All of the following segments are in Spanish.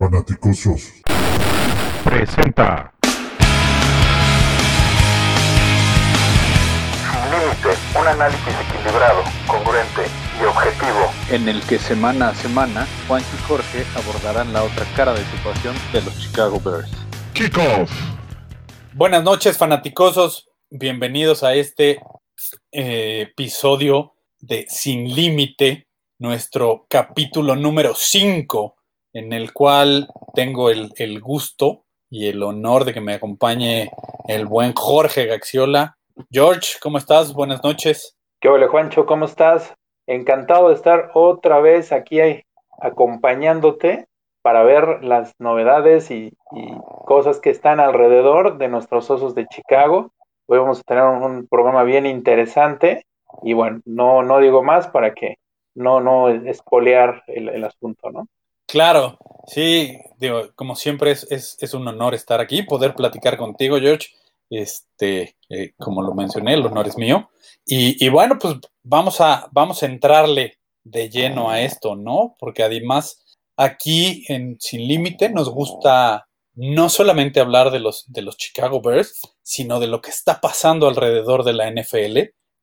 Fanaticosos. Presenta. Sin límite, un análisis equilibrado, congruente y objetivo. en el que semana a semana Juan y Jorge abordarán la otra cara de situación de los Chicago Bears. Kickoff. Buenas noches, fanaticosos. Bienvenidos a este eh, episodio de Sin Límite, nuestro capítulo número 5, en el cual tengo el, el gusto y el honor de que me acompañe el buen Jorge Gaxiola. George, ¿cómo estás? Buenas noches. ¿Qué hola Juancho? ¿Cómo estás? Encantado de estar otra vez aquí ahí, acompañándote para ver las novedades y, cosas que están alrededor de nuestros osos de Chicago. Hoy vamos a tener un, un programa bien interesante y bueno, no, no digo más para que no, no espolear el, el asunto, ¿no? Claro, sí, digo, como siempre es, es, un honor estar aquí, poder platicar contigo, George. Este, eh, como lo mencioné, el honor es mío. Y, y, bueno, pues vamos a, vamos a entrarle de lleno a esto, ¿no? Porque además aquí en Sin Límite nos gusta no solamente hablar de los, de los Chicago Bears, sino de lo que está pasando alrededor de la NFL.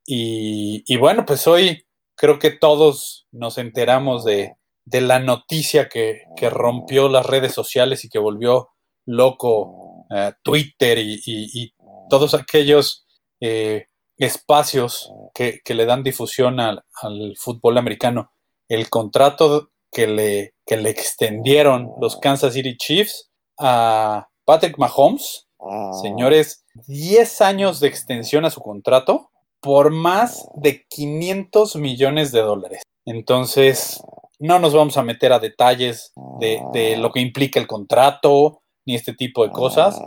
Y, y bueno, pues hoy creo que todos nos enteramos de, de la noticia que, que, rompió las redes sociales y que volvió loco uh, Twitter y, y, y, todos aquellos eh, espacios que, que, le dan difusión al, al, fútbol americano. El contrato que le, que le extendieron los Kansas City Chiefs a Patrick Mahomes, señores, 10 años de extensión a su contrato por más de 500 millones de dólares. Entonces, no nos vamos a meter a detalles de, de, lo que implica el contrato ni este tipo de cosas,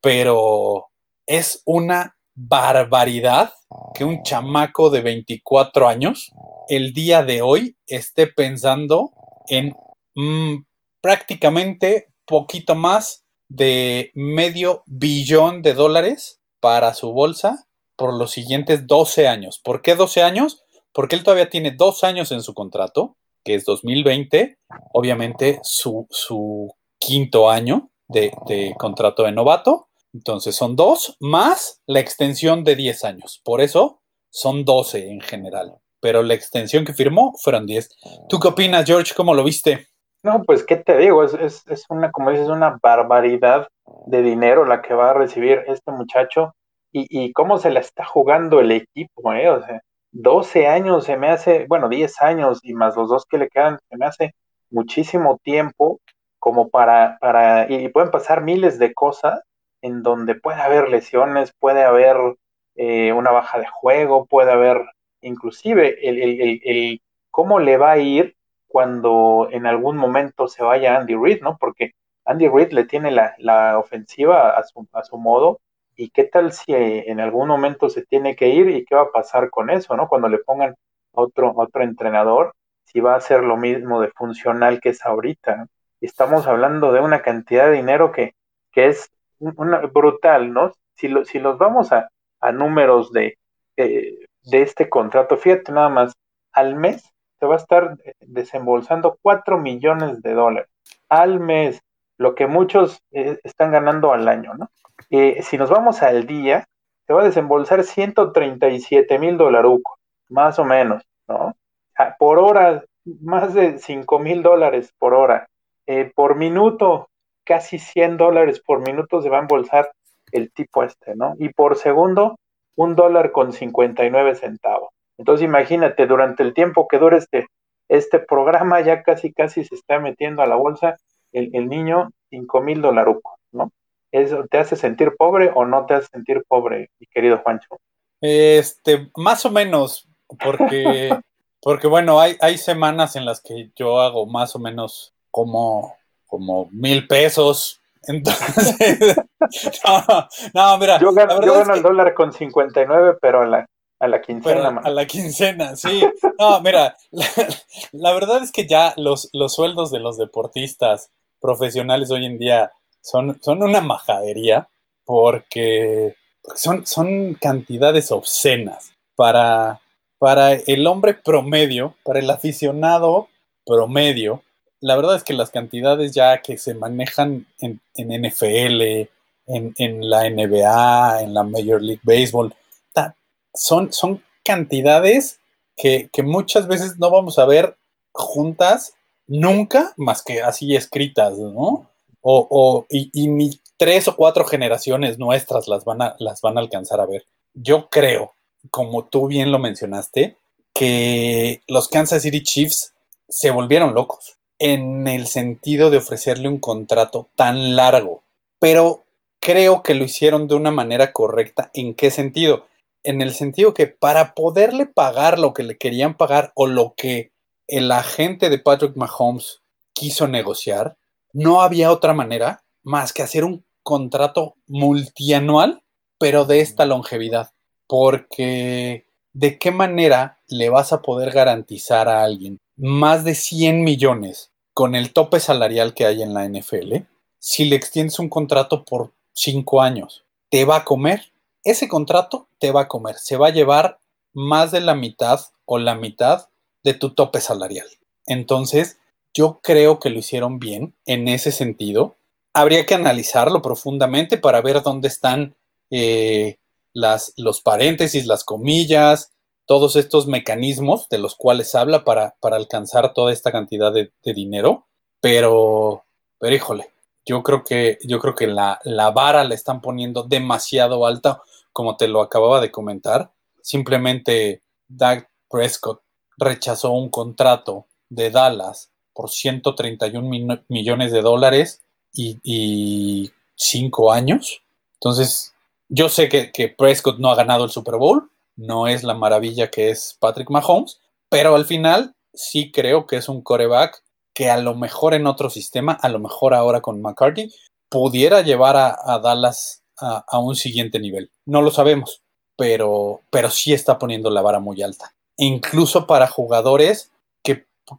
pero es una barbaridad que un chamaco de 24 años el día de hoy esté pensando en mmm, prácticamente poquito más de medio billón de dólares para su bolsa por los siguientes 12 años. ¿Por qué 12 años? Porque él todavía tiene dos años en su contrato, que es 2020, obviamente su, su quinto año de, contrato de novato. Entonces son dos más la extensión de 10 años. Por eso son 12 en general. Pero la extensión que firmó fueron 10. ¿Tú qué opinas, George? ¿Cómo lo viste? No, pues, ¿qué te digo? Es, es, es una, como dices, una barbaridad de dinero la que va a recibir este muchacho y, y cómo se la está jugando el equipo, ¿eh? O sea, 12 años se me hace, bueno, 10 años y más los dos que le quedan, se me hace muchísimo tiempo como para, para, y pueden pasar miles de cosas en donde puede haber lesiones, puede haber eh, una baja de juego, puede haber inclusive el, el, el, el, cómo le va a ir cuando en algún momento se vaya Andy Reid, ¿no? Porque Andy Reid le tiene la, la ofensiva a su, a su modo, y qué tal si en algún momento se tiene que ir y qué va a pasar con eso, ¿no? Cuando le pongan a otro, otro entrenador, si va a ser lo mismo de funcional que es ahorita. Estamos hablando de una cantidad de dinero que, que es brutal, ¿no? Si, lo, si los vamos a, a números de, eh, de este contrato, fíjate nada más, al mes se va a estar desembolsando 4 millones de dólares al mes, lo que muchos eh, están ganando al año, ¿no? Eh, si nos vamos al día, se va a desembolsar 137 mil dolarucos, más o menos, ¿no? Por hora, más de 5 mil dólares por hora. Eh, por minuto, casi 100 dólares por minuto se va a embolsar el tipo este, ¿no? Y por segundo, un dólar con 59 centavos. Entonces imagínate, durante el tiempo que dure este, este programa, ya casi casi se está metiendo a la bolsa el, el niño 5 mil dolarucos, ¿no? ¿Eso te hace sentir pobre o no te hace sentir pobre, mi querido Juancho? Este, más o menos, porque, porque bueno, hay, hay semanas en las que yo hago más o menos como, como mil pesos. Entonces, no, no, mira. Yo gano, yo gano el dólar con 59, pero a la, a la quincena. a la quincena, sí. No, mira, la, la, verdad es que ya los, los sueldos de los deportistas profesionales hoy en día son, son una majadería porque, son, son cantidades obscenas para, para el hombre promedio, para el aficionado promedio. la verdad es que las cantidades ya que se manejan en, en NFL, en, en, la NBA, en la Major League Baseball, son, son cantidades que, que, muchas veces no vamos a ver juntas nunca, más que así escritas, ¿no? O, o y, y, ni tres o cuatro generaciones nuestras las van, a, las van a alcanzar a ver. Yo creo, como tú bien lo mencionaste, que los Kansas City Chiefs se volvieron locos en el sentido de ofrecerle un contrato tan largo, pero creo que lo hicieron de una manera correcta. ¿En qué sentido? En el sentido que para poderle pagar lo que le querían pagar o lo que el agente de Patrick Mahomes quiso negociar, no había otra manera más que hacer un contrato multianual, pero de esta longevidad. Porque ¿de qué manera le vas a poder garantizar a alguien más de 100 millones con el tope salarial que hay en la NFL si le extiendes un contrato por 5 años? Te va a comer. Ese contrato te va a comer. Se va a llevar más de la mitad o la mitad de tu tope salarial. Entonces, yo creo que lo hicieron bien en ese sentido. Habría que analizarlo profundamente para ver dónde están eh, los paréntesis, las comillas, todos estos mecanismos de los cuales habla para, alcanzar toda esta cantidad de, de, dinero. Pero, pero híjole, yo creo que, yo creo que la, la vara la están poniendo demasiado alta, como te lo acababa de comentar. Simplemente Doug Prescott rechazó un contrato de Dallas por 131 mil millones de dólares y, cinco años. Entonces, yo sé que, Prescott no ha ganado el Super Bowl, no es la maravilla que es Patrick Mahomes, pero al final sí creo que es un coreback que a lo mejor en otro sistema, a lo mejor ahora con McCarthy, pudiera llevar a, a Dallas a, a, un siguiente nivel. No lo sabemos, pero, pero sí está poniendo la vara muy alta incluso para jugadores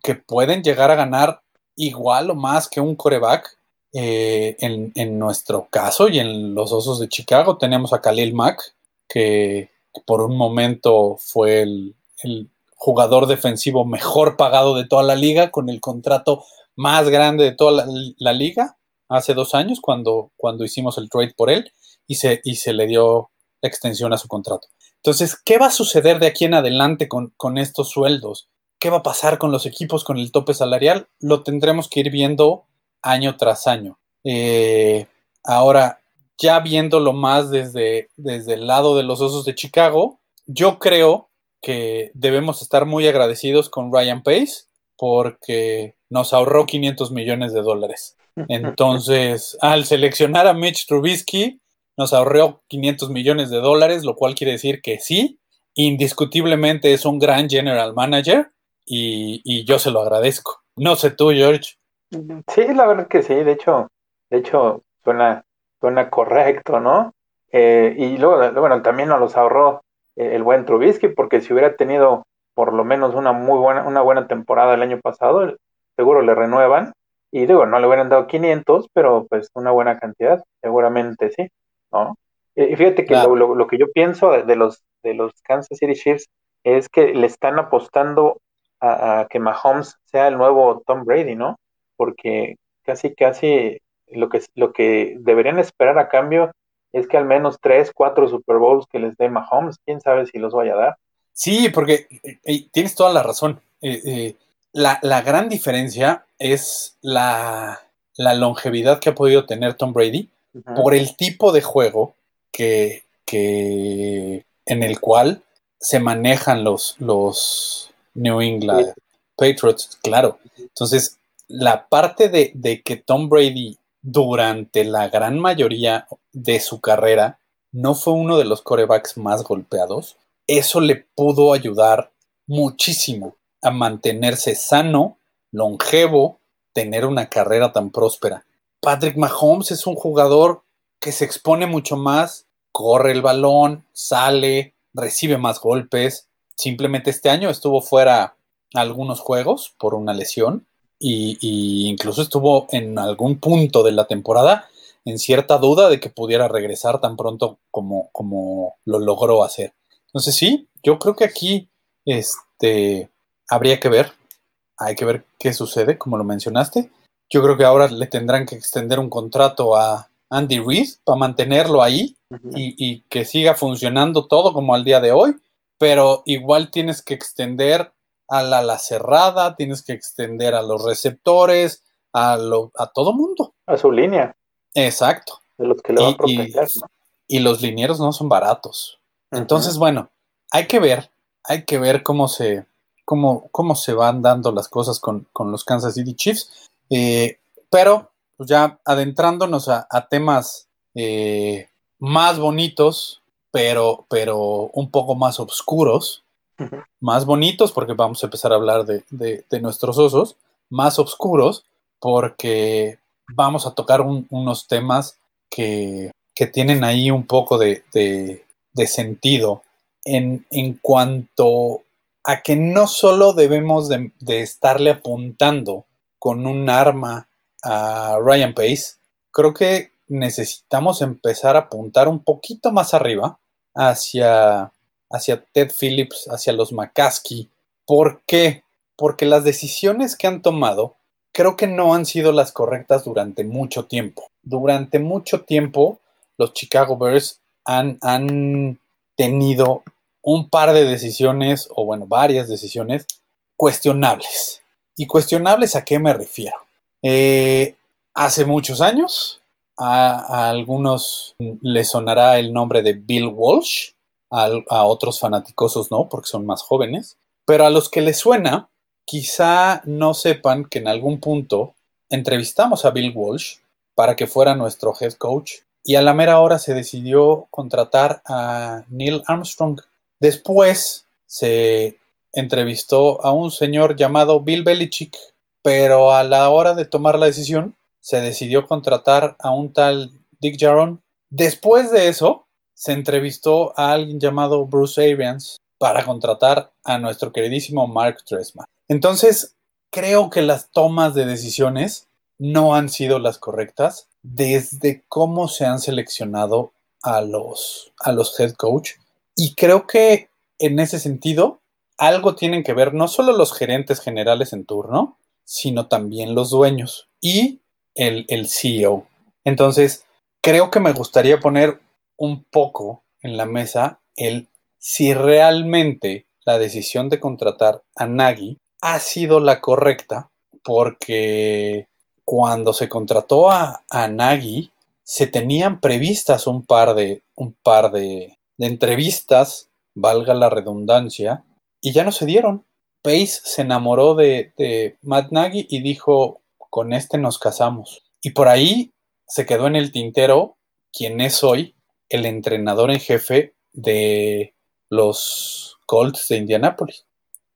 que, pueden llegar a ganar igual o más que un coreback. Eh, en, en, nuestro caso y en los Osos de Chicago tenemos a Khalil Mack, que, que por un momento fue el, el, jugador defensivo mejor pagado de toda la liga, con el contrato más grande de toda la, la liga, hace dos años, cuando, cuando hicimos el trade por él, y se, y se le dio extensión a su contrato. Entonces, ¿qué va a suceder de aquí en adelante con, con, estos sueldos? ¿Qué va a pasar con los equipos con el tope salarial? Lo tendremos que ir viendo año tras año. Eh, ahora, ya viéndolo más desde, desde el lado de los Osos de Chicago, yo creo que debemos estar muy agradecidos con Ryan Pace porque nos ahorró 500 millones de dólares. Entonces, al seleccionar a Mitch Trubisky, nos ahorró 500 millones de dólares, lo cual quiere decir que sí, indiscutiblemente es un gran general manager y, y, yo se lo agradezco. No sé tú, George. Sí, la verdad que sí, de hecho, de hecho, suena, suena correcto, ¿no? Eh, y luego, bueno, también nos los ahorró el buen Trubisky, porque si hubiera tenido por lo menos una muy buena, una buena temporada el año pasado, seguro le renuevan. Y digo, no le hubieran dado 500, pero pues una buena cantidad, seguramente sí. ¿no? Y fíjate que claro. lo, lo, lo, que yo pienso de, de, los, de los Kansas City Chiefs es que le están apostando a, a, que Mahomes sea el nuevo Tom Brady, ¿no? Porque casi, casi lo que, lo que deberían esperar a cambio es que al menos tres, cuatro Super Bowls que les dé Mahomes, quién sabe si los vaya a dar. Sí, porque eh, tienes toda la razón. Eh, eh, la, la, gran diferencia es la, la longevidad que ha podido tener Tom Brady por el tipo de juego que, que, en el cual se manejan los, los New England sí. Patriots, claro. Entonces, la parte de, de, que Tom Brady durante la gran mayoría de su carrera no fue uno de los corebacks más golpeados, eso le pudo ayudar muchísimo a mantenerse sano, longevo, tener una carrera tan próspera. Patrick Mahomes es un jugador que se expone mucho más, corre el balón, sale, recibe más golpes. Simplemente este año estuvo fuera algunos juegos por una lesión y, y, incluso estuvo en algún punto de la temporada en cierta duda de que pudiera regresar tan pronto como, como lo logró hacer. Entonces sí, yo creo que aquí este, habría que ver, hay que ver qué sucede, como lo mencionaste. Yo creo que ahora le tendrán que extender un contrato a Andy Reid para mantenerlo ahí y, y que siga funcionando todo como al día de hoy, pero igual tienes que extender a la, la cerrada, tienes que extender a los receptores, a, lo, a todo mundo. A su línea, Exacto. de los que le va Y- a proteger, ¿no? Y los linieros no son baratos. Entonces, bueno, hay que ver, hay que ver cómo se, cómo, cómo se van dando las cosas con, con los Kansas City Chiefs. Eh, pero, pues ya adentrándonos a, a temas eh, más bonitos, pero, pero un poco más oscuros, más bonitos, porque vamos a empezar a hablar de, de- de nuestros osos, más oscuros, porque vamos a tocar un- unos temas que, que tienen ahí un poco de, de- de sentido en, en cuanto a que no solo debemos de, de estarle apuntando con un arma a Ryan Pace, creo que necesitamos empezar a apuntar un poquito más arriba hacia, hacia Ted Phillips, hacia los McCaskey. ¿Por qué? Porque las decisiones que han tomado creo que no han sido las correctas durante mucho tiempo. Durante mucho tiempo los Chicago Bears han, han tenido un par de decisiones, o bueno, varias decisiones cuestionables. ¿Y cuestionables a qué me refiero? Eh, hace muchos años, a, algunos les sonará el nombre de Bill Walsh, a, a otros fanaticosos no, porque son más jóvenes, pero a los que les suena, quizá no sepan que en algún punto entrevistamos a Bill Walsh para que fuera nuestro head coach y a la mera hora se decidió contratar a Neil Armstrong. Después se entrevistó a un señor llamado Bill Belichick, pero a la hora de tomar la decisión se decidió contratar a un tal Dick Jaron. Después de eso se entrevistó a alguien llamado Bruce Arians para contratar a nuestro queridísimo Mark Tresman. Entonces, creo que las tomas de decisiones no han sido las correctas desde cómo se han seleccionado a los, a los head coach. Y creo que en ese sentido, algo tienen que ver no solo los gerentes generales en turno, sino también los dueños y el, el CEO. Entonces, creo que me gustaría poner un poco en la mesa el si realmente la decisión de contratar a Nagy ha sido la correcta, porque cuando se contrató a, a Nagy, se tenían previstas un par de, un par de, entrevistas, valga la redundancia, y ya no se dieron. Pace se enamoró de, de Matt Nagy y dijo, con este nos casamos. Y por ahí se quedó en el tintero quien es hoy el entrenador en jefe de los Colts de Indianápolis.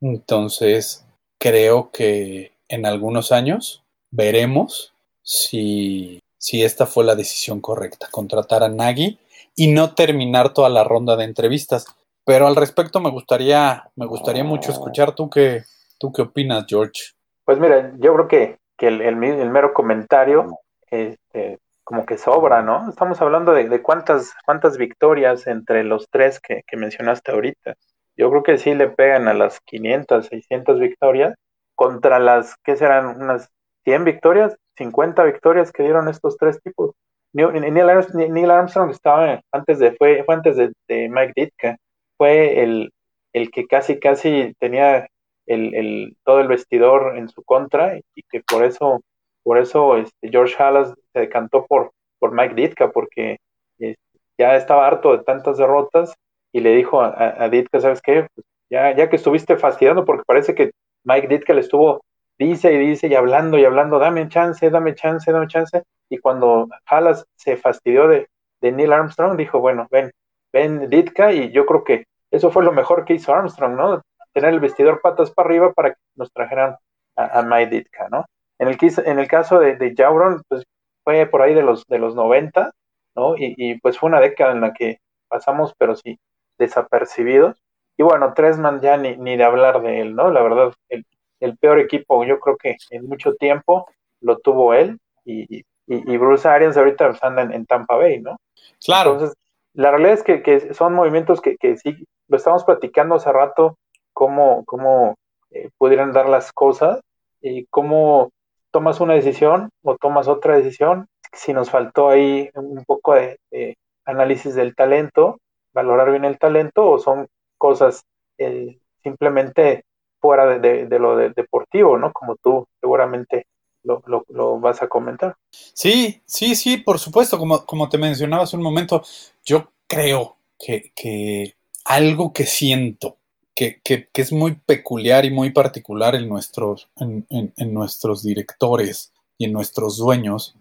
Entonces, creo que en algunos años veremos si, si esta fue la decisión correcta, contratar a Nagy y no terminar toda la ronda de entrevistas. Pero al respecto me gustaría, me gustaría mucho escuchar tú qué, tú qué opinas, George. Pues mira, yo creo que, que el, el, el mero comentario este, como que sobra, ¿no? Estamos hablando de, de cuántas, cuántas victorias entre los tres que, que, mencionaste ahorita. Yo creo que sí le pegan a las 500, 600 victorias contra las, ¿qué serán? Unas 100 victorias, 50 victorias que dieron estos tres tipos. Neil Armstrong, Neil Armstrong estaba antes de, fue, fue antes de, de Mike Ditka, fue el, el, que casi, casi tenía el, todo el vestidor en su contra y que por eso por eso este, George Halas se decantó por, por Mike Ditka, porque este, ya estaba harto de tantas derrotas y le dijo a Ditka, ¿sabes qué? Pues ya, ya que estuviste fastidiando, porque parece que Mike Ditka le estuvo, dice y dice y hablando y hablando, dame chance, dame chance, dame chance, y cuando Halas se fastidió de, de Neil Armstrong, dijo, bueno, ven, ven Ditka, y yo creo que eso fue lo mejor que hizo Armstrong, ¿no? Tener el vestidor patas para arriba para que nos trajeran a, a Mike Ditka, ¿no? En el, en el caso de, de Jauron, pues fue por ahí de los, de los 90, ¿no? Y, y, pues fue una década en la que pasamos, pero sí, desapercibidos. Y bueno, Tresman ya ni, ni de hablar de él, ¿no? La verdad, el, el, peor equipo, yo creo que en mucho tiempo lo tuvo él y, y, y Bruce Arians ahorita anda en, en, Tampa Bay, ¿no? Claro. Entonces, la realidad es que, que son movimientos que, que, sí, lo estamos platicando hace rato, cómo, cómo eh, pudieran dar las cosas y cómo tomas una decisión o tomas otra decisión, si nos faltó ahí un poco de, análisis del talento, valorar bien el talento o son cosas eh, simplemente fuera de, lo deportivo, ¿no? Como tú seguramente lo, lo, vas a comentar. Sí, sí, sí, por supuesto, como, como te mencionaba hace un momento, yo creo que, que algo que siento que, que, es muy peculiar y muy particular en nuestros, en, en, nuestros directores y en nuestros dueños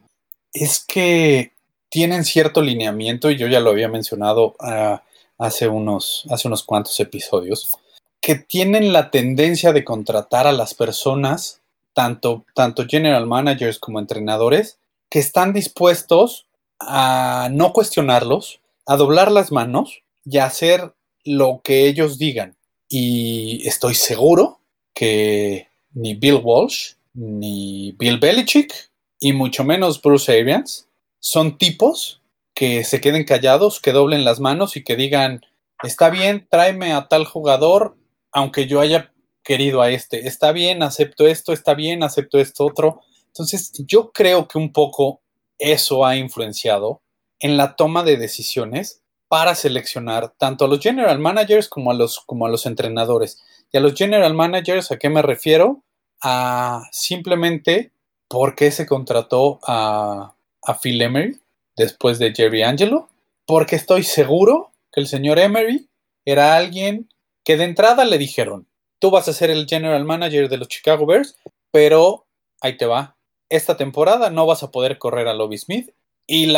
es que tienen cierto lineamiento, y yo ya lo había mencionado uh, hace, unos, hace unos cuantos episodios, que tienen la tendencia de contratar a las personas, tanto, tanto general managers como entrenadores, que están dispuestos a no cuestionarlos, a doblar las manos y a hacer lo que ellos digan. Y estoy seguro que ni Bill Walsh, ni Bill Belichick, y mucho menos Bruce Arians, son tipos que se queden callados, que doblen las manos y que digan, está bien, tráeme a tal jugador aunque yo haya querido a este, está bien, acepto esto, está bien, acepto esto otro. Entonces, yo creo que un poco eso ha influenciado en la toma de decisiones para seleccionar tanto a los general managers como a los, como a los entrenadores. Y a los general managers, ¿a qué me refiero? A simplemente por qué se contrató a, a Phil Emery después de Jerry Angelo, porque estoy seguro que el señor Emery era alguien que de entrada le dijeron, tú vas a ser el general manager de los Chicago Bears, pero ahí te va, esta temporada no vas a poder correr a Lobby Smith y,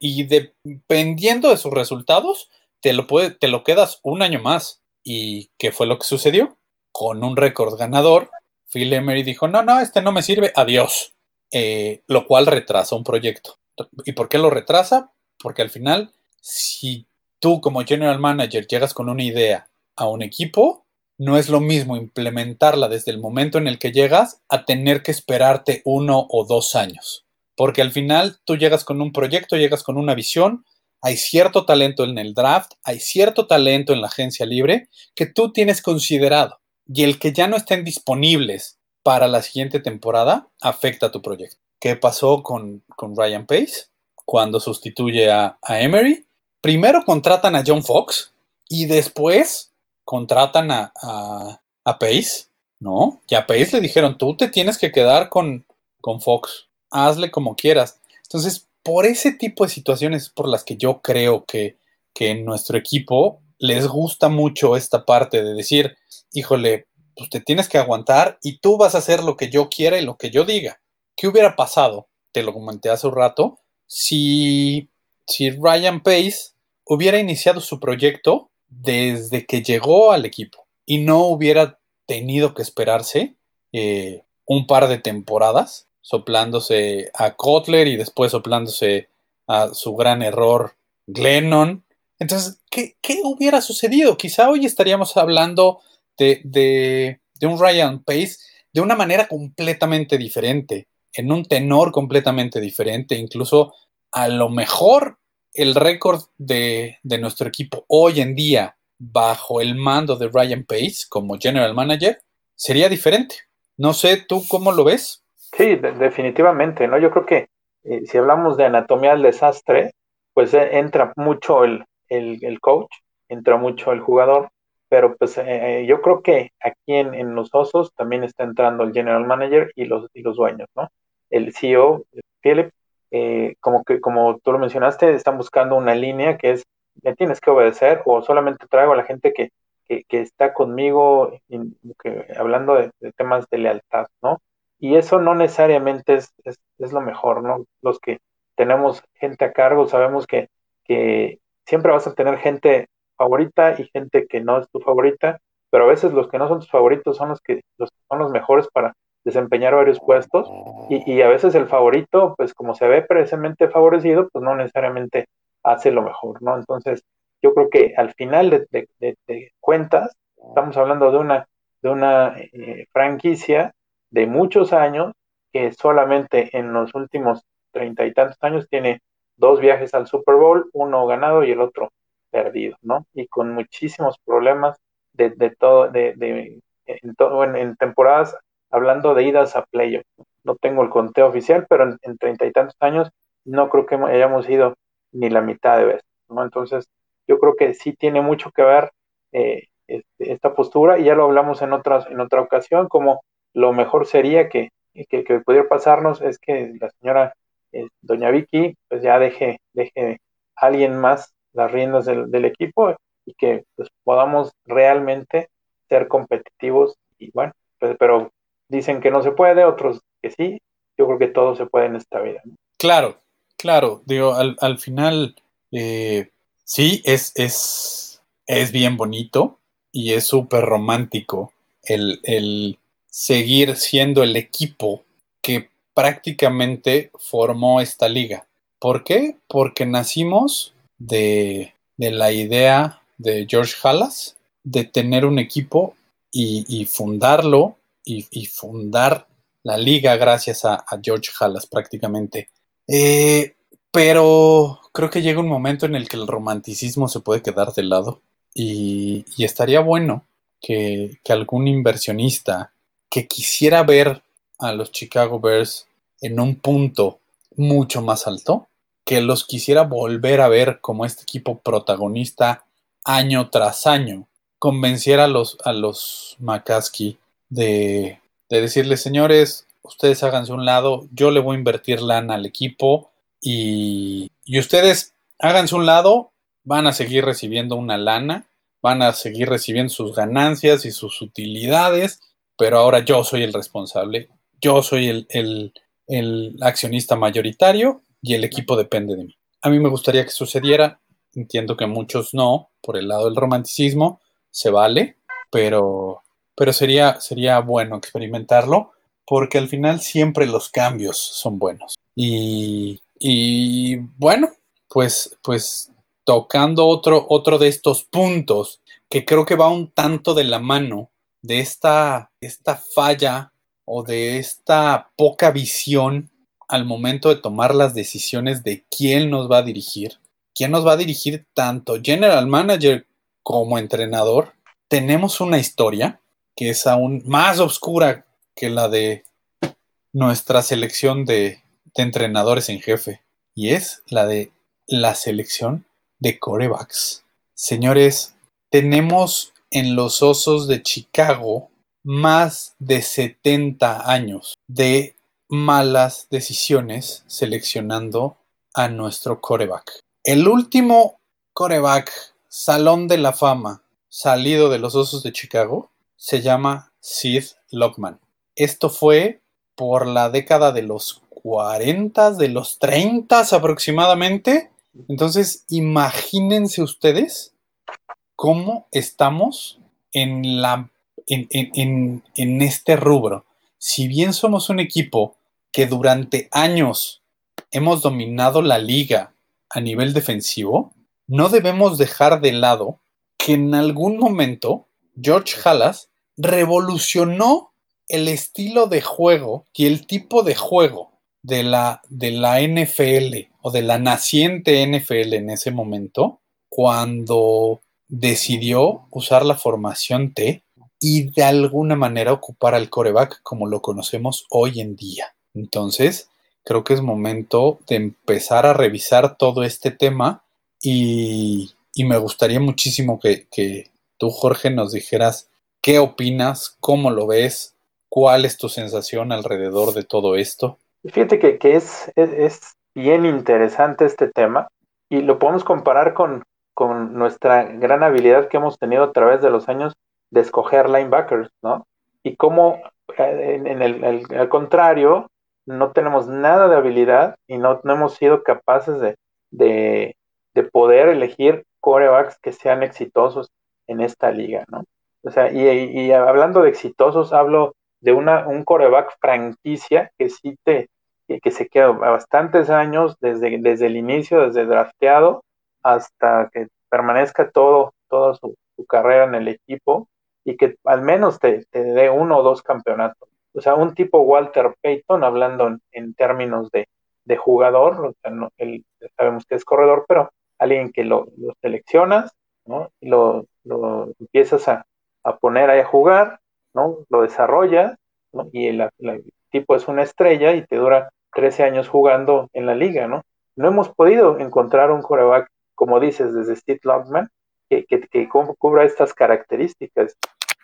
y dependiendo de sus resultados, te lo, puede, te lo quedas un año más. ¿Y qué fue lo que sucedió? Con un récord ganador, Phil Emery dijo, no, no, este no me sirve, adiós. Eh, lo cual retrasa un proyecto. ¿Y por qué lo retrasa? Porque al final, si tú como general manager llegas con una idea a un equipo, no es lo mismo implementarla desde el momento en el que llegas a tener que esperarte uno o dos años. Porque al final tú llegas con un proyecto, llegas con una visión, hay cierto talento en el draft, hay cierto talento en la agencia libre que tú tienes considerado. Y el que ya no estén disponibles para la siguiente temporada afecta a tu proyecto. ¿Qué pasó con, Ryan Pace cuando sustituye a, a Emery? Primero contratan a John Fox y después contratan a, a, Pace, ¿no? Y a Pace le dijeron, tú te tienes que quedar con, con Fox, hazle como quieras. Entonces, por ese tipo de situaciones por las que yo creo que, que en nuestro equipo les gusta mucho esta parte de decir, híjole, pues te tienes que aguantar y tú vas a hacer lo que yo quiera y lo que yo diga. ¿Qué hubiera pasado? Te lo comenté hace un rato. Si, si Ryan Pace hubiera iniciado su proyecto desde que llegó al equipo y no hubiera tenido que esperarse eh, un par de temporadas soplándose a Kotler y después soplándose a su gran error Glennon. Entonces, ¿qué, hubiera sucedido? Quizá hoy estaríamos hablando de, de, de un Ryan Pace de una manera completamente diferente, en un tenor completamente diferente, incluso a lo mejor el récord de, nuestro equipo hoy en día bajo el mando de Ryan Pace como general manager sería diferente. No sé, ¿tú cómo lo ves? Sí, definitivamente, ¿no? Yo creo que eh, si hablamos de anatomía del desastre, pues eh, entra mucho el, coach, entra mucho el jugador, pero pues eh, yo creo que aquí en, en, los osos también está entrando el general manager y los, y los dueños, ¿no? El CEO, Philip, eh, como que como tú lo mencionaste, están buscando una línea que es, me tienes que obedecer o solamente traigo a la gente que, que, está conmigo hablando de, temas de lealtad, ¿no? Y eso no necesariamente es, es, lo mejor, ¿no? Los que tenemos gente a cargo sabemos que, que siempre vas a tener gente favorita y gente que no es tu favorita, pero a veces los que no son tus favoritos son los que los, son los mejores para desempeñar varios puestos y, a veces el favorito, pues como se ve precisamente favorecido, pues no necesariamente hace lo mejor, ¿no? Entonces, yo creo que al final de, cuentas, estamos hablando de una, de una eh, franquicia de muchos años que solamente en los últimos treinta y tantos años tiene dos viajes al Super Bowl, uno ganado y el otro perdido, ¿no? Y con muchísimos problemas de, todo, de, en, en temporadas hablando de idas a playoff. No tengo el conteo oficial, pero en treinta y tantos años no creo que hayamos ido ni la mitad de veces. ¿no? Entonces, yo creo que sí tiene mucho que ver eh, este, esta postura, y ya lo hablamos en, otras, en otra ocasión, como lo mejor sería que, que, que pudiera pasarnos es que la señora eh, doña Vicky pues ya deje, deje a alguien más las riendas del, equipo y que pues, podamos realmente ser competitivos y bueno, pues, pero dicen que no se puede, otros que sí, yo creo que todo se puede en esta vida. Claro, claro, digo, al, al final eh, sí, es, es, es bien bonito y es súper romántico el, el seguir siendo el equipo que prácticamente formó esta liga. ¿Por qué? Porque nacimos de, de la idea de George Halas de tener un equipo y, fundarlo y, fundar la liga gracias a, George Halas prácticamente. Eh, pero creo que llega un momento en el que el romanticismo se puede quedar de lado y, estaría bueno que algún inversionista que quisiera ver a los Chicago Bears en un punto mucho más alto, que los quisiera volver a ver como este equipo protagonista año tras año, convenciera a los, a los McCaskey de, de decirles, señores, ustedes háganse un lado, yo le voy a invertir lana al equipo y, y ustedes háganse un lado, van a seguir recibiendo una lana, van a seguir recibiendo sus ganancias y sus utilidades, pero ahora yo soy el responsable, yo soy el, el, el accionista mayoritario y el equipo depende de mí. A mí me gustaría que sucediera, entiendo que muchos no, por el lado del romanticismo, se vale, pero, pero sería, sería bueno experimentarlo porque al final siempre los cambios son buenos. Y, y bueno, pues, pues tocando otro, otro de estos puntos que creo que va un tanto de la mano de esta, esta falla o de esta poca visión al momento de tomar las decisiones de quién nos va a dirigir, quién nos va a dirigir tanto general manager como entrenador, tenemos una historia que es aún más oscura que la de nuestra selección de, de entrenadores en jefe, y es la de la selección de corebacks. Señores, tenemos en los Osos de Chicago más de 70 años de malas decisiones seleccionando a nuestro coreback. El último coreback Salón de la Fama salido de los Osos de Chicago se llama Sid Lockman. Esto fue por la década de los 40, de los 30 aproximadamente. Entonces, imagínense ustedes cómo estamos en, este rubro. Si bien somos un equipo que durante años hemos dominado la liga a nivel defensivo, no debemos dejar de lado que en algún momento George Halas revolucionó el estilo de juego y el tipo de juego de la NFL o de la naciente NFL en ese momento cuando decidió usar la formación T y de alguna manera ocupar al coreback como lo conocemos hoy en día. Entonces, creo que es momento de empezar a revisar todo este tema y, me gustaría muchísimo que, que, tú, Jorge, nos dijeras qué opinas, cómo lo ves, cuál es tu sensación alrededor de todo esto. Fíjate que, que es, es, es, bien interesante este tema y lo podemos comparar con, con nuestra gran habilidad que hemos tenido a través de los años de escoger linebackers, ¿no? Y cómo, eh, en, el, al contrario, no tenemos nada de habilidad y no, no hemos sido capaces de, de, de, poder elegir corebacks que sean exitosos en esta liga, ¿no? O sea, y, y hablando de exitosos, hablo de una, un coreback franquicia que sí te, que, se queda bastantes años desde, desde el inicio, desde drafteado hasta que permanezca todo, toda su, carrera en el equipo y que al menos te, te, dé uno o dos campeonatos. O sea, un tipo Walter Payton, hablando en, en términos de, de jugador, o sea, no, él, sabemos que es corredor, pero alguien que lo, lo seleccionas, ¿no? Y lo, lo empiezas a, a, poner ahí a jugar, ¿no? Lo desarrollas, ¿no? Y el, el tipo es una estrella y te dura 13 años jugando en la liga, ¿no? No hemos podido encontrar un coreback, como dices, desde Steve Lockman, que, que, cubra estas características.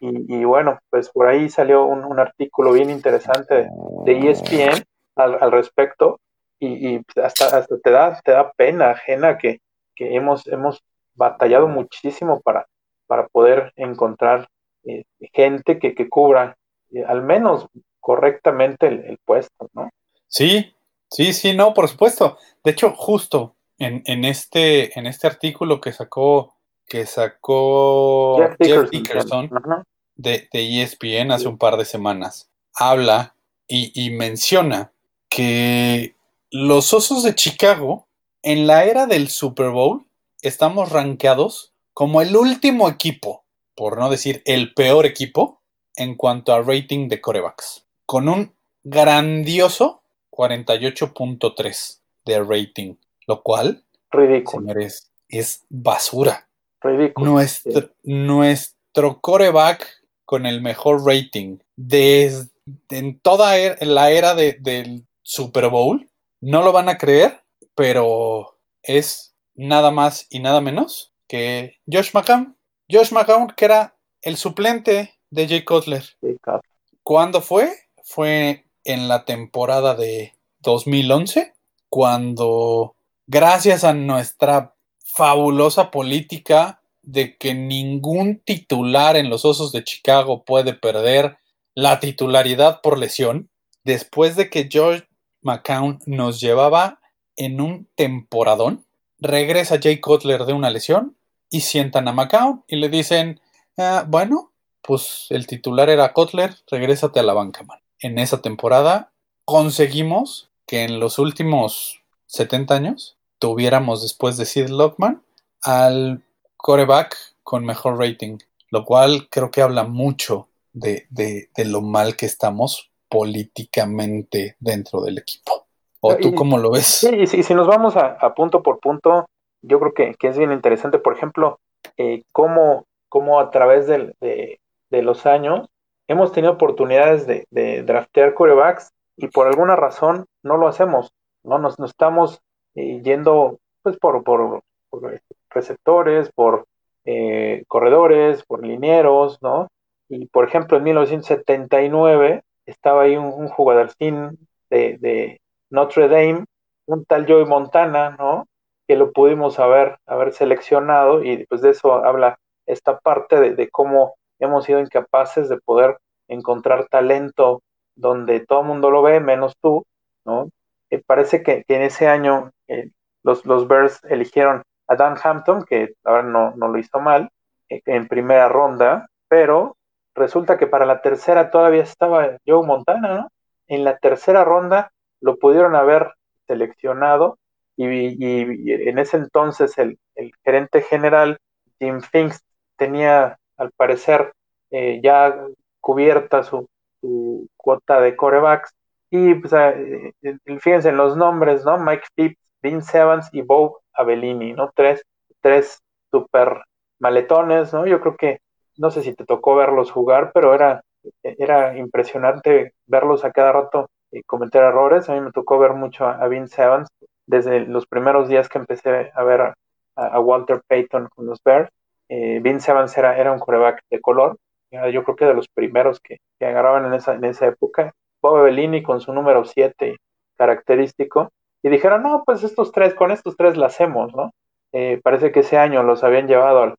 Y, bueno, pues por ahí salió un, un artículo bien interesante de ESPN al, al respecto y, y, hasta, hasta te, da, te da pena ajena que, que hemos, hemos batallado muchísimo para, para poder encontrar eh, gente que, que cubra eh, al menos correctamente el, puesto, ¿no? Sí, sí, sí, no, por supuesto. De hecho, justo en, en este, en este artículo que sacó, que sacó Jeff Dickerson, Jeff Dickerson uh -huh. de, de, ESPN hace sí. un par de semanas, habla y, y menciona que los Osos de Chicago, en la era del Super Bowl, estamos rankeados como el último equipo, por no decir el peor equipo, en cuanto a rating de corebacks, con un grandioso 48.3 de rating, lo cual, Ridículo. señores, es basura. Ridículo. Nuestro, sí. nuestro coreback con el mejor rating desde en toda er, la era de, del Super Bowl, no lo van a creer, pero es nada más y nada menos que Josh McCown. Josh McCown, que era el suplente de Jay Cutler. ¿Cuándo fue? Fue en la temporada de 2011, cuando gracias a nuestra fabulosa política de que ningún titular en los Osos de Chicago puede perder la titularidad por lesión, después de que George McCown nos llevaba en un temporadón, regresa Jay Cutler de una lesión y sientan a McCown y le dicen, ah, bueno, pues el titular era Cutler, regrésate a la banca, man. En esa temporada conseguimos que en los últimos 70 años tuviéramos después de Sid Lockman al coreback con mejor rating, lo cual creo que habla mucho de, de, de lo mal que estamos políticamente dentro del equipo. ¿O tú cómo lo ves? Sí, y si, si nos vamos a, a, punto por punto, yo creo que, que es bien interesante, por ejemplo, eh, cómo, cómo, a través de, de, de, los años hemos tenido oportunidades de, de, draftear corebacks y por alguna razón no lo hacemos, ¿no? Nos, nos estamos eh, yendo pues por, por, por, receptores, por eh, corredores, por linieros, ¿no? Y por ejemplo, en 1979 estaba ahí un, un de, de, Notre Dame, un tal Joey Montana, ¿no? Que lo pudimos haber, haber seleccionado y pues de eso habla esta parte de, de cómo hemos sido incapaces de poder encontrar talento donde todo el mundo lo ve, menos tú, ¿no? Eh, parece que, en ese año eh, los, los Bears eligieron a Dan Hampton, que ahora no, no lo hizo mal, eh, en primera ronda, pero resulta que para la tercera todavía estaba Joe Montana, ¿no? En la tercera ronda lo pudieron haber seleccionado y, en ese entonces el, el, gerente general Jim Finks tenía al parecer eh, ya cubierta su, su, cuota de corebacks y pues, eh, fíjense en los nombres, ¿no? Mike Phipps, Vince Evans y Bob Avellini, ¿no? Tres, tres super maletones, ¿no? Yo creo que no sé si te tocó verlos jugar, pero era, era impresionante verlos a cada rato y cometer errores. A mí me tocó ver mucho a, Vince Evans desde los primeros días que empecé a ver a, a Walter Payton con los Bears. Eh, Vince Evans era, era un coreback de color, yo creo que de los primeros que, que agarraban en esa, en esa época. Bob Bellini con su número 7 característico, y dijeron, no, pues estos tres, con estos tres la hacemos, ¿no? Eh, parece que ese año los habían llevado al,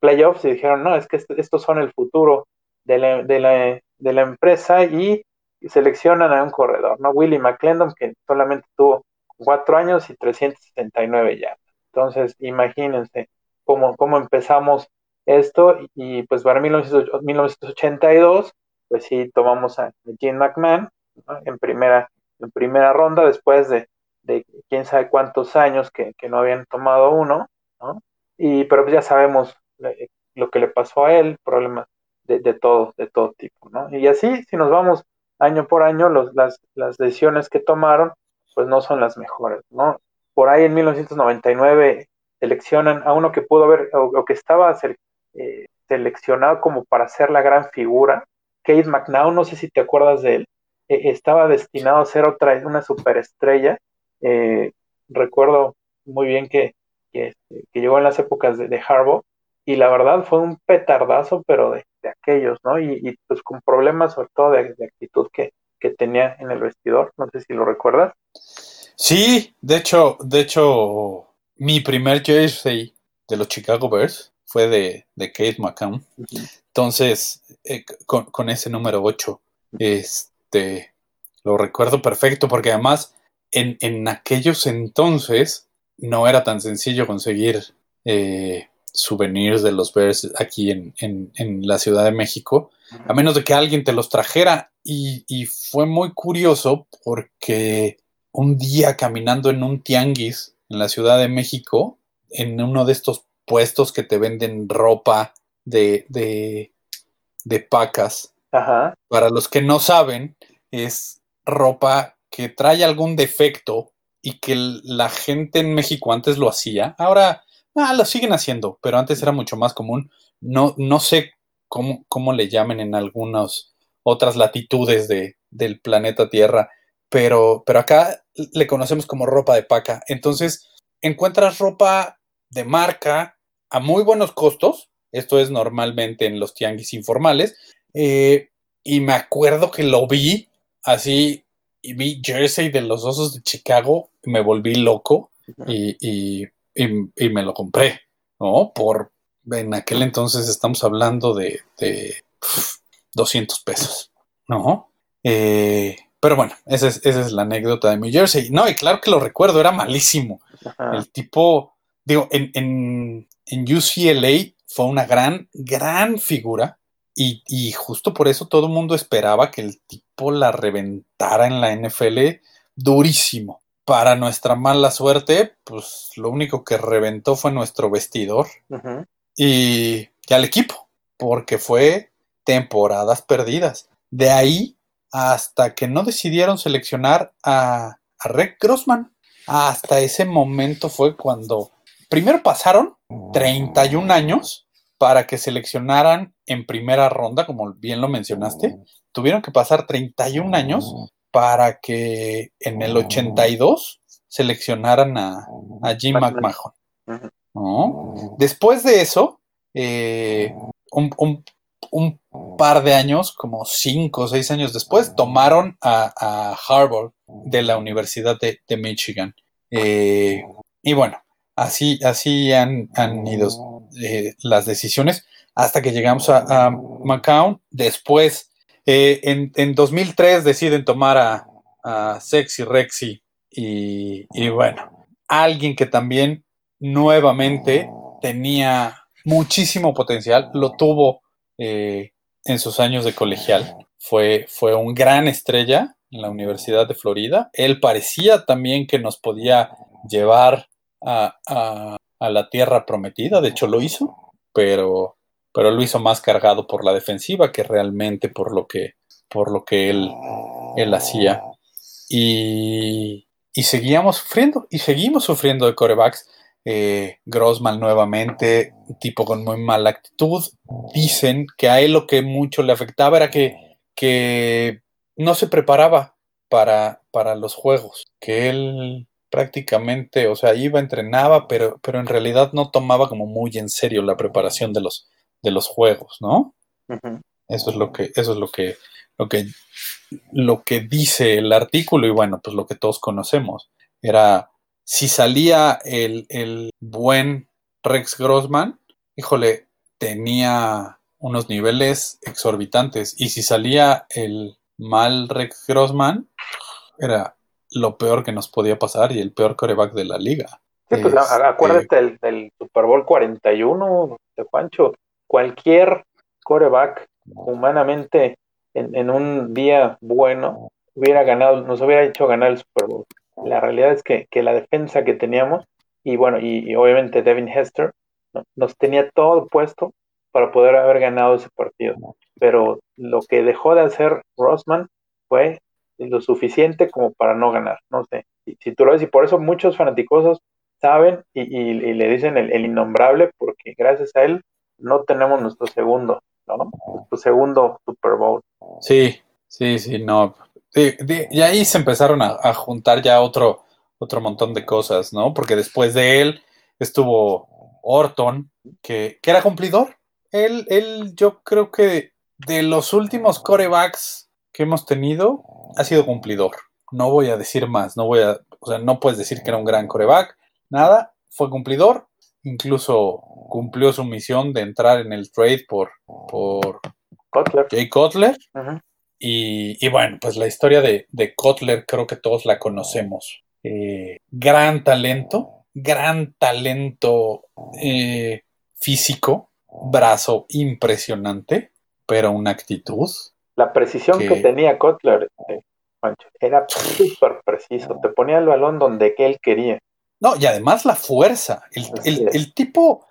playoffs y dijeron, no, es que estos son el futuro de la, de la, empresa y seleccionan a un corredor, ¿no? Willie McClendon, que solamente tuvo cuatro años y 369 ya. Entonces, imagínense cómo, cómo empezamos esto y pues para 1982, pues sí, tomamos a Gene McMahon ¿no? en, primera, en primera ronda después de, de quién sabe cuántos años que, no habían tomado uno, ¿no? Y pero pues ya sabemos lo que le pasó a él, problemas de, de, todo, de todo tipo, ¿no? Y así, si nos vamos año por año, los, las, las decisiones que tomaron, pues no son las mejores, ¿no? Por ahí en 1999 seleccionan a uno que pudo haber, o, que estaba eh, seleccionado como para ser la gran figura, Kate McNown, no sé si te acuerdas de él, eh, estaba destinado a ser otra, una superestrella. Eh, recuerdo muy bien que, que, llegó en las épocas de, de Harbaugh y la verdad fue un petardazo, pero de, aquellos, ¿no? Y, pues con problemas sobre todo de, actitud que, que tenía en el vestidor, no sé si lo recuerdas. Sí, de hecho, de hecho, mi primer jersey de los Chicago Bears fue de, de Kate McCown. Entonces, eh, con, ese número 8, este, lo recuerdo perfecto porque además en, en aquellos entonces no era tan sencillo conseguir eh, souvenirs de los Bears aquí en, la Ciudad de México, a menos de que alguien te los trajera. Y, y, fue muy curioso porque un día caminando en un tianguis en la Ciudad de México, en uno de estos puestos que te venden ropa de, de, de pacas. Para los que no saben, es ropa que trae algún defecto y que la gente en México antes lo hacía. Ahora ah, lo siguen haciendo, pero antes era mucho más común. No, no sé cómo, cómo le llamen en algunas otras latitudes de, del planeta Tierra, pero, pero acá le conocemos como ropa de paca. Entonces, encuentras ropa de marca a muy buenos costos. Esto es normalmente en los tianguis informales. Eh, y me acuerdo que lo vi así y vi jersey de los osos de Chicago. Me volví loco y, me lo compré, ¿no? Por en aquel entonces estamos hablando de, 200 pesos, ¿no? Eh, pero bueno, esa es, esa es la anécdota de mi jersey. No, y claro que lo recuerdo, era malísimo. El tipo, digo, en, en, en, UCLA fue una gran, gran figura. Y, y justo por eso todo el mundo esperaba que el tipo la reventara en la NFL durísimo. Para nuestra mala suerte, pues lo único que reventó fue nuestro vestidor y, y al equipo, porque fue temporadas perdidas. De ahí hasta que no decidieron seleccionar a, a Rick Grossman. Hasta ese momento fue cuando primero pasaron 31 años para que seleccionaran en primera ronda, como bien lo mencionaste. Tuvieron que pasar 31 años para que en el 82 seleccionaran a, Jim McMahon. Después de eso, eh, un, un par de años, como cinco o seis años después, tomaron a, a Harvard de la Universidad de, Michigan. Eh, y bueno, así, así han, han ido eh, las decisiones hasta que llegamos a, a. Después, eh, en, en, 2003 deciden tomar a, a Sexy Rexy y, bueno, alguien que también nuevamente tenía muchísimo potencial, lo tuvo eh, en sus años de colegial. Fue, fue un gran estrella en la Universidad de Florida. Él parecía también que nos podía llevar a, la tierra prometida, de hecho lo hizo, pero, pero lo hizo más cargado por la defensiva que realmente por lo que, por lo que él, él hacía. Y, y seguíamos sufriendo, y seguimos sufriendo de corebacks eh, Grossman nuevamente, tipo con muy mala actitud. Dicen que a él lo que mucho le afectaba era que, que no se preparaba para, para los juegos, que él prácticamente, o sea, iba, entrenaba, pero, pero en realidad no tomaba como muy en serio la preparación de los, de los juegos, ¿no? Eso es lo que, eso es lo que, lo que, lo que dice el artículo, y bueno, pues lo que todos conocemos. Era si salía el, buen Rex Grossman, híjole, tenía unos niveles exorbitantes. Y si salía el mal Rex Grossman, era lo peor que nos podía pasar y el peor coreback de la liga. Sí, pues acuérdate del, Super Bowl 41 de Pancho. Cualquier coreback humanamente en, en, un día bueno hubiera ganado, nos hubiera hecho ganar el Super Bowl. La realidad es que, la defensa que teníamos, y bueno, y, obviamente Devin Hester, nos tenía todo puesto para poder haber ganado ese partido. Pero lo que dejó de hacer Rossman fue lo suficiente como para no ganar. No sé, si, tú lo ves, y por eso muchos fanáticosos saben y, le dicen el, innombrable, porque gracias a él no tenemos nuestro segundo ¿no? Tu segundo Super Bowl. Sí, sí, sí, no. Y ahí se empezaron a, a juntar ya otro, otro montón de cosas, ¿no? Porque después de él estuvo Orton, que, que era cumplidor. Él, él, yo creo que de los últimos corebacks que hemos tenido, ha sido cumplidor. No voy a decir más, no voy a, o sea, no puedes decir que era un gran coreback, nada, fue cumplidor, incluso cumplió su misión de entrar en el trade por, por Cutler. Jay Cutler. Y, y bueno, pues la historia de, de Kotler creo que todos la conocemos. Eh, gran talento, gran talento eh, físico, brazo impresionante, pero una actitud. La precisión Que- que tenía Cutler, eh, era súper preciso. Te ponía el balón donde que él quería. No, y además la fuerza. El, el- el tipo,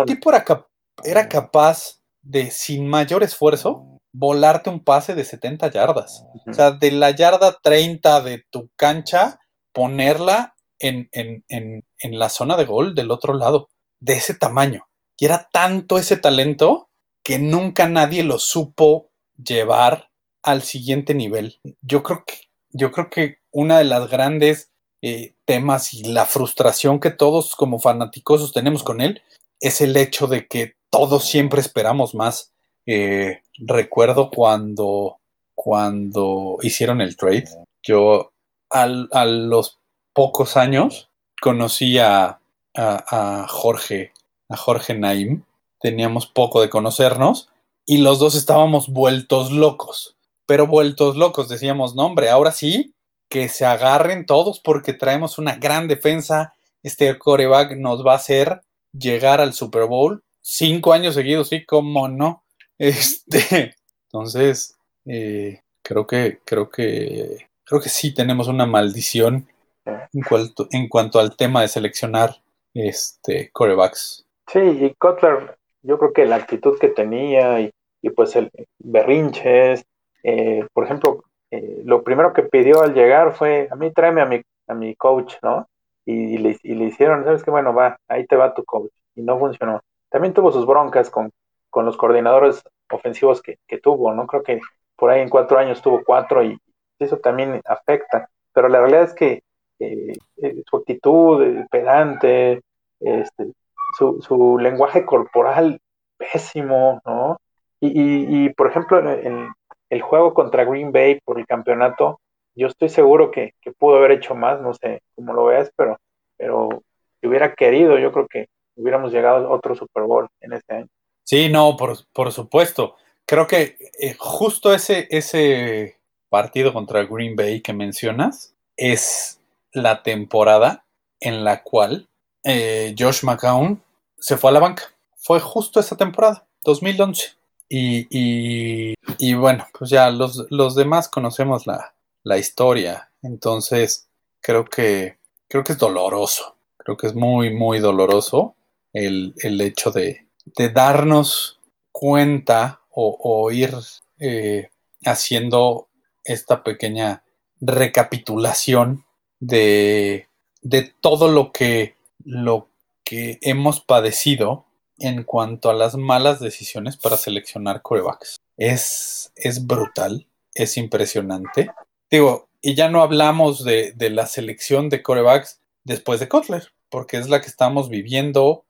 El tipo era, cap- era capaz de, sin mayor esfuerzo, volarte un pase de 70 yardas. O sea, de la yarda 30 de tu cancha, ponerla en, en- en- en la zona de gol del otro lado, de ese tamaño. Y era tanto ese talento que nunca nadie lo supo llevar al siguiente nivel. Yo creo que, yo creo que una de las grandes eh, temas y la frustración que todos como fanáticos tenemos con él es el hecho de que todos siempre esperamos más. Eh, recuerdo cuando, cuando hicieron el trade, yo a los pocos años conocí a, a- a Jorge, a Jorge Naim. Teníamos poco de conocernos y los dos estábamos vueltos locos, pero vueltos locos. Decíamos, no, hombre, ahora sí, que se agarren todos porque traemos una gran defensa. Este coreback nos va a hacer llegar al Super Bowl cinco años seguidos, sí, cómo no. Este, entonces, eh, creo que, creo que, creo que sí tenemos una maldición en cuanto, en cuanto al tema de seleccionar este corebacks. Sí, y Cutler, yo creo que la actitud que tenía y, y pues el berrinches, eh, por ejemplo, eh, lo primero que pidió al llegar fue, a mí tráeme a mi, a mi coach, ¿no? Y, le, y le hicieron, ¿sabes qué? Bueno, va, ahí te va tu coach. Y no funcionó. También tuvo sus broncas con, con los coordinadores ofensivos que, que tuvo, ¿no? Creo que por ahí en cuatro años tuvo cuatro y eso también afecta. Pero la realidad es que eh, eh, su actitud, eh, pedante, este, su, su lenguaje corporal pésimo, ¿no? Y, y, y, por ejemplo, en el juego contra Green Bay por el campeonato, yo estoy seguro que, pudo haber hecho más, no sé cómo lo veas, pero, pero si hubiera querido, yo creo que hubiéramos llegado a otro Super Bowl en este año. Sí, no, por, por supuesto. Creo que eh, justo ese, ese partido contra Green Bay que mencionas es la temporada en la cual eh, Josh McCown se fue a la banca. Fue justo esa temporada, 2011. Y, y, bueno, pues ya los, los demás conocemos la, la, historia. Entonces, creo que, creo que es doloroso. Creo que es muy, muy doloroso el, el hecho de, de, darnos cuenta o, o ir eh, haciendo esta pequeña recapitulación de, de todo lo que, lo que hemos padecido en cuanto a las malas decisiones para seleccionar corebacks. Es, es brutal, es impresionante. Digo, y ya no hablamos de, de, la selección de corebacks después de Kotler, porque es la que estamos viviendo,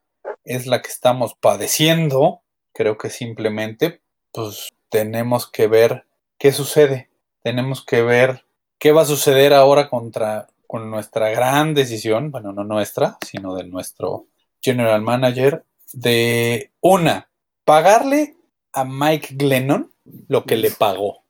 es la que estamos padeciendo. Creo que simplemente, pues, tenemos que ver qué sucede. Tenemos que ver qué va a suceder ahora contra, con nuestra gran decisión, bueno, no nuestra, sino de nuestro general manager, de una, pagarle a Mike Glennon lo que le pagó.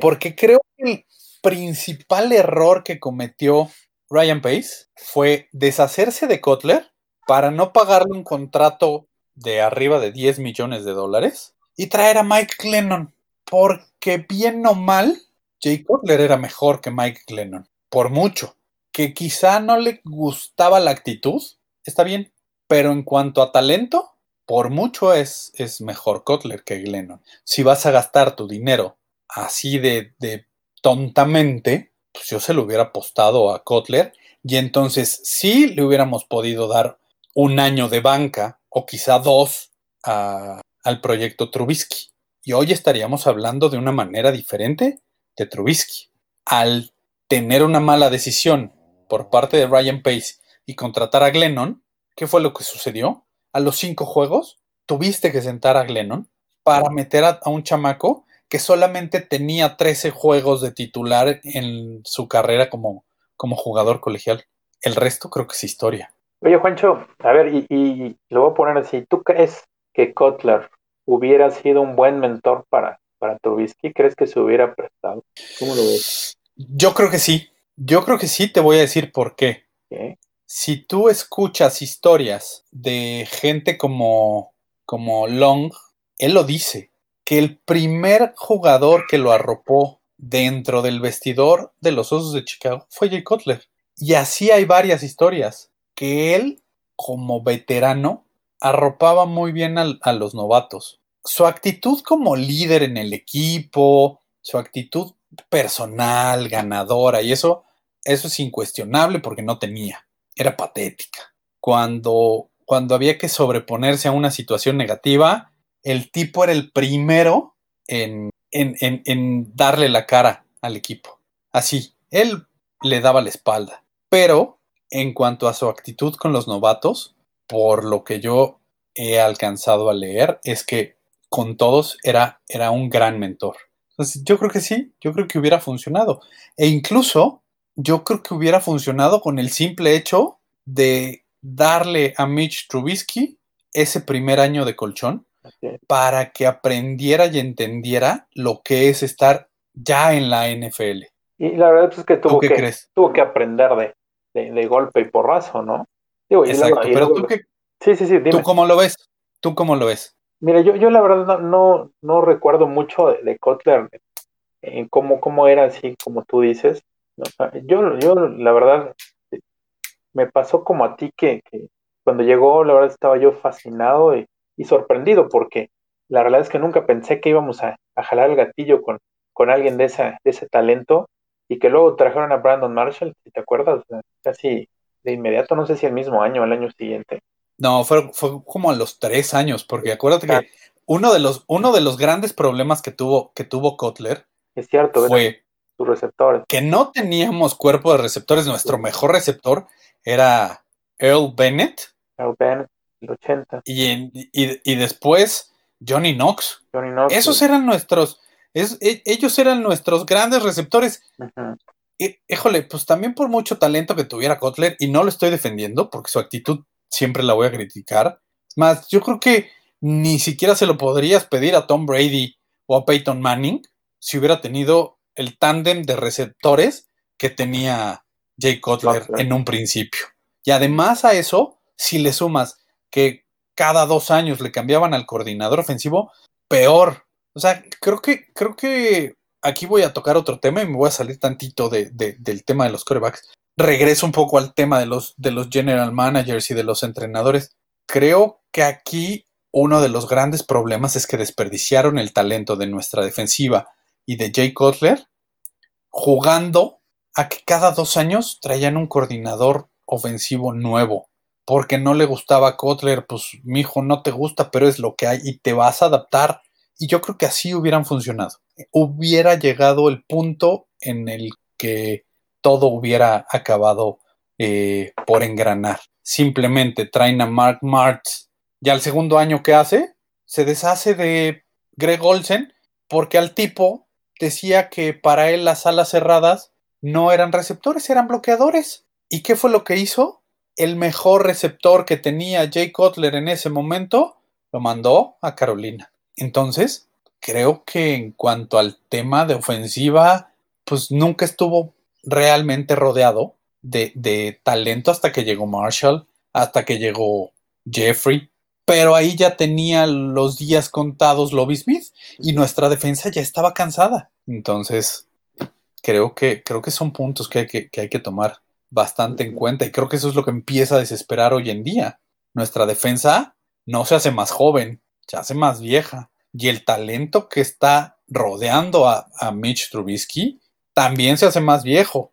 Porque creo que el principal error que cometió Ryan Pace fue deshacerse de Kotler para no pagarle un contrato de arriba de 10 millones de dólares y traer a Mike Glennon. Porque bien o mal, Jay Kotler era mejor que Mike Glennon. Por mucho. Que quizá no le gustaba la actitud, está bien. Pero en cuanto a talento, por mucho es, es mejor Kotler que Glennon. Si vas a gastar tu dinero así de, de tontamente, pues yo se lo hubiera apostado a Kotler y entonces sí le hubiéramos podido dar un año de banca o quizá dos a, al proyecto Trubisky. y hoy estaríamos hablando de una manera diferente de Trubisky. Al tener una mala decisión por parte de Ryan Pace y contratar a Glennon, ¿qué fue lo que sucedió? A los cinco juegos tuviste que sentar a Glennon para meter a, a un chamaco que solamente tenía 13 juegos de titular en su carrera como, como jugador colegial. El resto creo que es historia. Oye, Juancho, a ver, y, y lo voy a poner así. ¿Tú crees que Kotler hubiera sido un buen mentor para, para Trubisky? ¿Crees que se hubiera prestado? ¿Cómo lo ves? Yo creo que sí. Yo creo que sí, te voy a decir por qué. ¿Qué? Si tú escuchas historias de gente como, como Long, él lo dice, que el primer jugador que lo arropó dentro del vestidor de los Osos de Chicago fue Jay Cutler. Y así hay varias historias, que él, como veterano, arropaba muy bien al- a, los novatos. Su actitud como líder en el equipo, su actitud personal, ganadora, y eso, eso es incuestionable porque no tenía, era patética. Cuando, cuando había que sobreponerse a una situación negativa, el tipo era el primero en, en, en, darle la cara al equipo. Así, él le daba la espalda. Pero en cuanto a su actitud con los novatos, por lo que yo he alcanzado a leer, es que con todos era, era un gran mentor. Yo creo que sí, yo creo que hubiera funcionado. E incluso yo creo que hubiera funcionado con el simple hecho de darle a Mitch Trubisky ese primer año de colchón para que aprendiera y entendiera lo que es estar ya en la NFL. Y la verdad es que ¿Tú tuvo que, crees? tuvo que aprender de, de, de golpe y porrazo, ¿no? Digo, y Exacto, luego- y pero luego- tú, qué, Sí, sí, sí, dime. ¿tú cómo lo ves? ¿Tú cómo lo ves? Mira, yo, yo la verdad no, no, no recuerdo mucho de, de Kotler en cómo, cómo era así, como tú dices. ¿No? O sea, Yo, yo, la verdad, me pasó como a ti que, que cuando llegó, la verdad estaba yo fascinado y, y sorprendido porque la realidad es que nunca pensé que íbamos a, a jalar el gatillo con, con alguien de, esa, de ese talento y que luego trajeron a Brandon Marshall, si te acuerdas, casi de inmediato, no sé si el mismo año o el año siguiente. No, fue, fue como a los tres años, porque acuérdate que uno de los, uno de los grandes problemas que tuvo, que tuvo Kotler Es cierto, fue sus receptores. que no teníamos cuerpo de receptores. Nuestro mejor receptor era Earl Bennett Earl Bennett, el 80, y, en- y, y después Johnny Knox. Johnny Knox. Esos eran nuestros, es- e- ellos eran nuestros grandes receptores. Y, híjole, pues también por mucho talento que tuviera Kotler, y no lo estoy defendiendo porque su actitud siempre la voy a criticar. Es más, yo creo que ni siquiera se lo podrías pedir a Tom Brady o a Peyton Manning si hubiera tenido el tándem de receptores que tenía Jay Cutler en un principio. Y además a eso, si le sumas que cada dos años le cambiaban al coordinador ofensivo, peor. O sea, creo que, creo que aquí voy a tocar otro tema y me voy a salir tantito de- de- del tema de los corebacks. Regreso un poco al tema de los, de los general managers y de los entrenadores. Creo que aquí uno de los grandes problemas es que desperdiciaron el talento de nuestra defensiva y de Jay Cutler jugando a que cada dos años traían un coordinador ofensivo nuevo. Porque no le gustaba a Kotler, pues mijo, no te gusta, pero es lo que hay y te vas a adaptar. Y yo creo que así hubieran funcionado. Hubiera llegado el punto en el que todo hubiera acabado eh, por engranar. Simplemente traen a Mark Martz y al segundo año que hace, se deshace de Greg Olsen porque al tipo decía que para él las alas cerradas no eran receptores, eran bloqueadores. ¿Y qué fue lo que hizo? El mejor receptor que tenía Jay Cutler en ese momento lo mandó a Carolina. Entonces, creo que en cuanto al tema de ofensiva, pues nunca estuvo realmente rodeado de, de talento hasta que llegó Marshall, hasta que llegó Jeffrey. Pero ahí ya tenía los días contados Lobby Smith y nuestra defensa ya estaba cansada. Entonces, creo que, creo que son puntos que hay que, que hay que tomar bastante en cuenta y creo que eso es lo que empieza a desesperar hoy en día. Nuestra defensa no se hace más joven, se hace más vieja y el talento que está rodeando a, a Mitch Trubisky también se hace más viejo.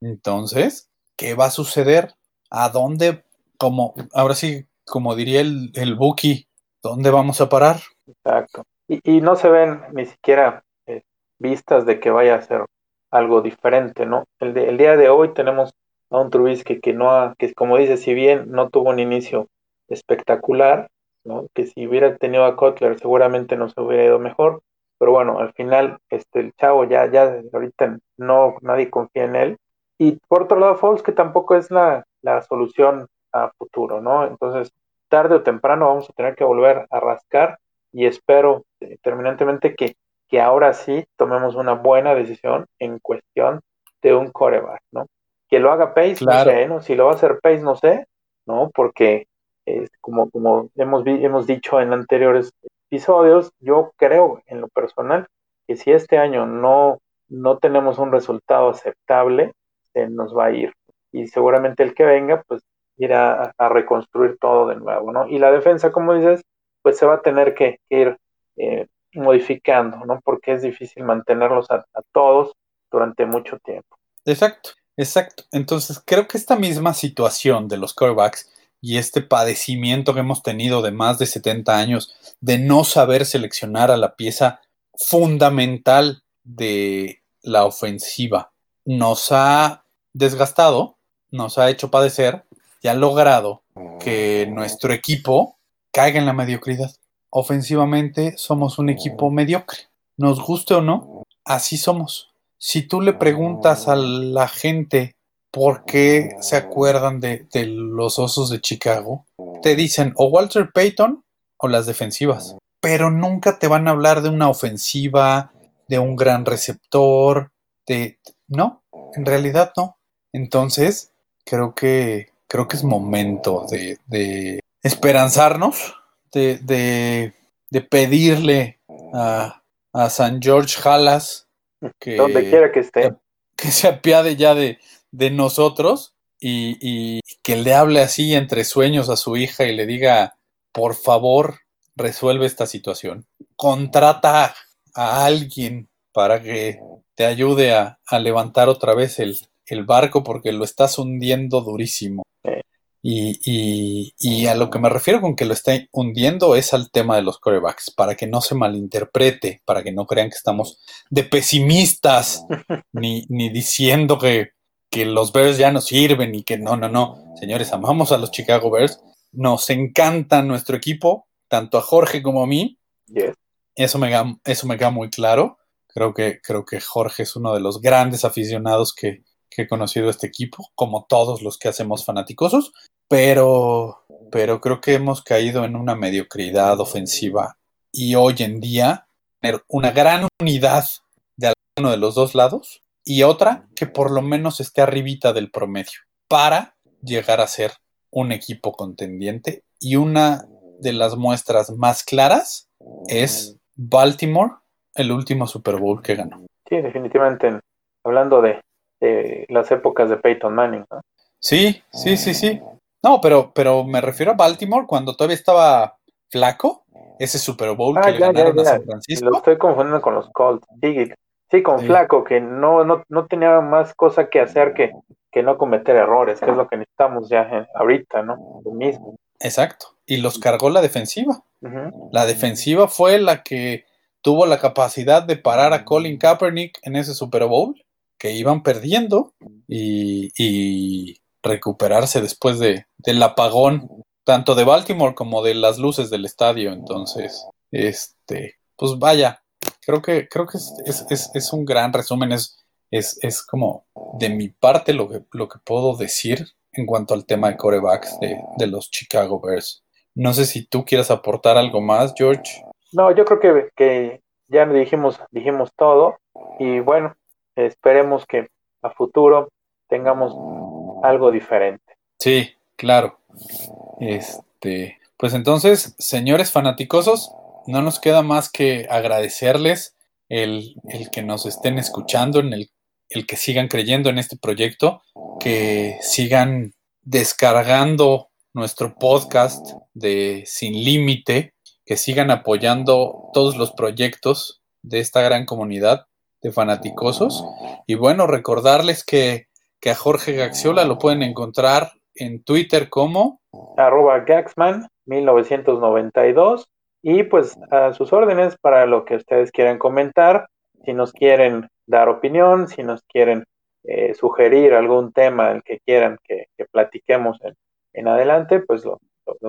Entonces, ¿qué va a suceder? ¿A dónde? Como, ahora sí, como diría el, el Buki, ¿dónde vamos a parar? Exacto. y, y no se ven ni siquiera eh, vistas de que vaya a ser algo diferente, ¿no? El, de- el día de hoy tenemos a un Trubisky que no ha, que como dice, si bien no tuvo un inicio espectacular, ¿no? Que si hubiera tenido a Kotler seguramente nos hubiera ido mejor, pero bueno, al final este el chavo ya ya ahorita no nadie confía en él y por otro lado Foles que tampoco es la, la solución a futuro, ¿no? Entonces, tarde o temprano vamos a tener que volver a rascar y espero eh, terminantemente que que ahora sí tomemos una buena decisión en cuestión de un coreback, ¿no? Que lo haga Pace, Claro. no sé, ¿no? Si lo va a hacer Pace, no sé, ¿no? Porque eh, como, como hemos, hemos dicho en anteriores episodios, yo creo en lo personal que si este año no, no tenemos un resultado aceptable, se nos va a ir. Y seguramente el que venga, pues irá a, reconstruir todo de nuevo, ¿no? Y la defensa, como dices, pues se va a tener que, ir eh, modificando, ¿no? Porque es difícil mantenerlos a, a todos durante mucho tiempo. Exacto, exacto. Entonces, creo que esta misma situación de los quarterbacks y este padecimiento que hemos tenido de más de 70 años de no saber seleccionar a la pieza fundamental de la ofensiva nos ha desgastado, nos ha hecho padecer y ha logrado que nuestro equipo caiga en la mediocridad. Ofensivamente somos un equipo mediocre. Nos guste o no, así somos. Si tú le preguntas a la gente por qué se acuerdan de, de los osos de Chicago, te dicen o Walter Payton o las defensivas. Pero nunca te van a hablar de una ofensiva, de un gran receptor, de... No, en realidad no. Entonces, creo que, creo que es momento de, de esperanzarnos, de, de, de pedirle a, a San George Halas que, Donde quiera que esté. que se apiade ya de, de nosotros y, y que le hable así entre sueños a su hija y le diga, por favor, resuelve esta situación. Contrata a alguien para que te ayude a, a levantar otra vez el, el, barco porque lo estás hundiendo durísimo. Y, y, y, a lo que me refiero con que lo está hundiendo es al tema de los corebacks, para que no se malinterprete, para que no crean que estamos de pesimistas, ni, ni diciendo que, que los Bears ya no sirven y que no, no, no. Señores, amamos a los Chicago Bears, nos encanta nuestro equipo, tanto a Jorge como a mí. Yes. Eso, me, eso me queda muy claro. Creo que, creo que Jorge es uno de los grandes aficionados que, que he conocido este equipo, como todos los que hacemos fanaticosos, pero, pero creo que hemos caído en una mediocridad ofensiva y hoy en día tener una gran unidad de alguno de los dos lados y otra que por lo menos esté arribita del promedio para llegar a ser un equipo contendiente y una de las muestras más claras es Baltimore, el último Super Bowl que ganó. Sí, definitivamente, hablando de, de las épocas de Peyton Manning. ¿no? Sí, sí, sí, sí. No, pero, pero me refiero a Baltimore cuando todavía estaba flaco, ese Super Bowl ah, que ya, ganaron ya, ya. a San Francisco. Lo estoy confundiendo con los Colts. Sí, sí con Sí. flaco, que no, no, no tenía más cosa que hacer que, que no cometer errores, que es lo que necesitamos ya eh, ahorita, ¿no? Lo mismo. Exacto. Y los cargó la defensiva. La defensiva fue la que tuvo la capacidad de parar a Colin Kaepernick en ese Super Bowl, que iban perdiendo y, recuperarse después de, del apagón, tanto de Baltimore como de las luces del estadio. Entonces, este, pues vaya, creo que, creo que es, es, es, un gran resumen, es, es, es como de mi parte lo que, lo que puedo decir en cuanto al tema de corebacks de, de los Chicago Bears. No sé si tú quieras aportar algo más, George. No, yo creo que, que ya dijimos, dijimos todo y bueno, esperemos que a futuro tengamos algo diferente. Sí, claro. Este, pues entonces, señores fanaticosos, no nos queda más que agradecerles el, el que nos estén escuchando, en el, el que sigan creyendo en este proyecto, que sigan descargando nuestro podcast de Sin Límite, que sigan apoyando todos los proyectos de esta gran comunidad de fanaticosos. Y bueno, recordarles que, que a Jorge Gaxiola lo pueden encontrar en Twitter como Arroba Gaxman 1992 Y pues a sus órdenes para lo que ustedes quieran comentar, si nos quieren dar opinión, si nos quieren eh, sugerir algún tema del que quieran que, platiquemos en, adelante, pues lo,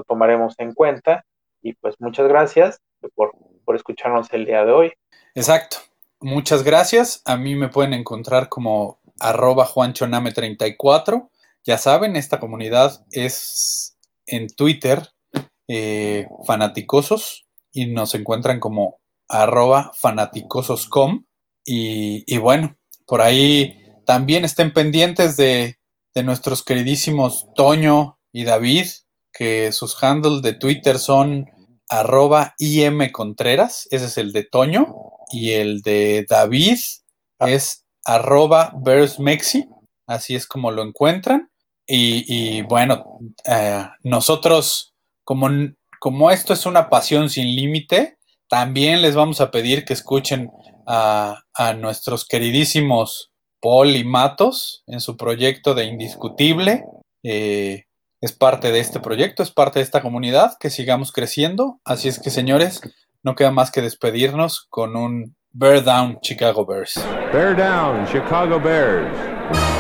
tomaremos en cuenta. Y pues muchas gracias por, por escucharnos el día de hoy. Exacto. Muchas gracias. A mí me pueden encontrar como arroba juanchoname34. Ya saben, esta comunidad es en Twitter eh, fanaticosos y nos encuentran como arroba fanaticososcom. Y, y bueno, por ahí también estén pendientes de, de nuestros queridísimos Toño y David, que sus handles de Twitter son arroba imcontreras, ese es el de Toño, y el de David es arroba versmexi, así es como lo encuentran. Y, bueno, eh, nosotros, como, como esto es una pasión sin límite, también les vamos a pedir que escuchen a, a nuestros queridísimos Paul y Matos en su proyecto de Indiscutible. Eh, es parte de este proyecto, es parte de esta comunidad, que sigamos creciendo. Así es que, señores, no queda más que despedirnos con un Bear Down Chicago Bears. Bear Down Chicago Bears.